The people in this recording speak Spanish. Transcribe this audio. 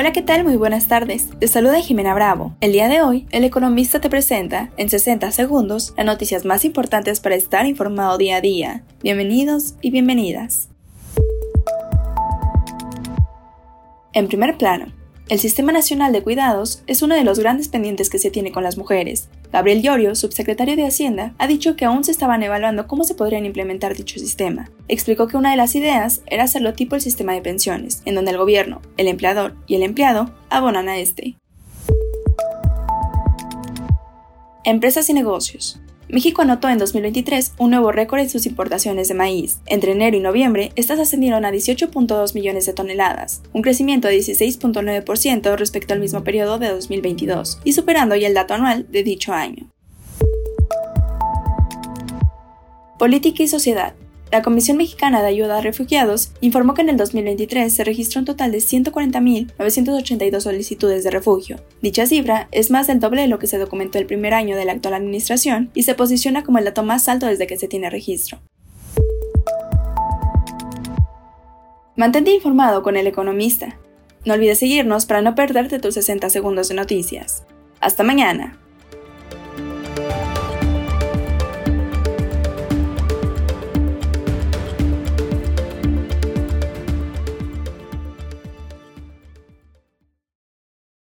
Hola, ¿qué tal? Muy buenas tardes. Te saluda Jimena Bravo. El día de hoy, el economista te presenta, en 60 segundos, las noticias más importantes para estar informado día a día. Bienvenidos y bienvenidas. En primer plano, el Sistema Nacional de Cuidados es uno de los grandes pendientes que se tiene con las mujeres. Gabriel Llorio, subsecretario de Hacienda, ha dicho que aún se estaban evaluando cómo se podrían implementar dicho sistema. Explicó que una de las ideas era hacerlo tipo el sistema de pensiones, en donde el gobierno, el empleador y el empleado abonan a este. Empresas y negocios. México anotó en 2023 un nuevo récord en sus importaciones de maíz. Entre enero y noviembre, estas ascendieron a 18.2 millones de toneladas, un crecimiento de 16.9% respecto al mismo periodo de 2022, y superando ya el dato anual de dicho año. Política y sociedad. La Comisión Mexicana de Ayuda a Refugiados informó que en el 2023 se registró un total de 140.982 solicitudes de refugio. Dicha cifra es más del doble de lo que se documentó el primer año de la actual administración y se posiciona como el dato más alto desde que se tiene registro. Mantente informado con el economista. No olvides seguirnos para no perderte tus 60 segundos de noticias. Hasta mañana.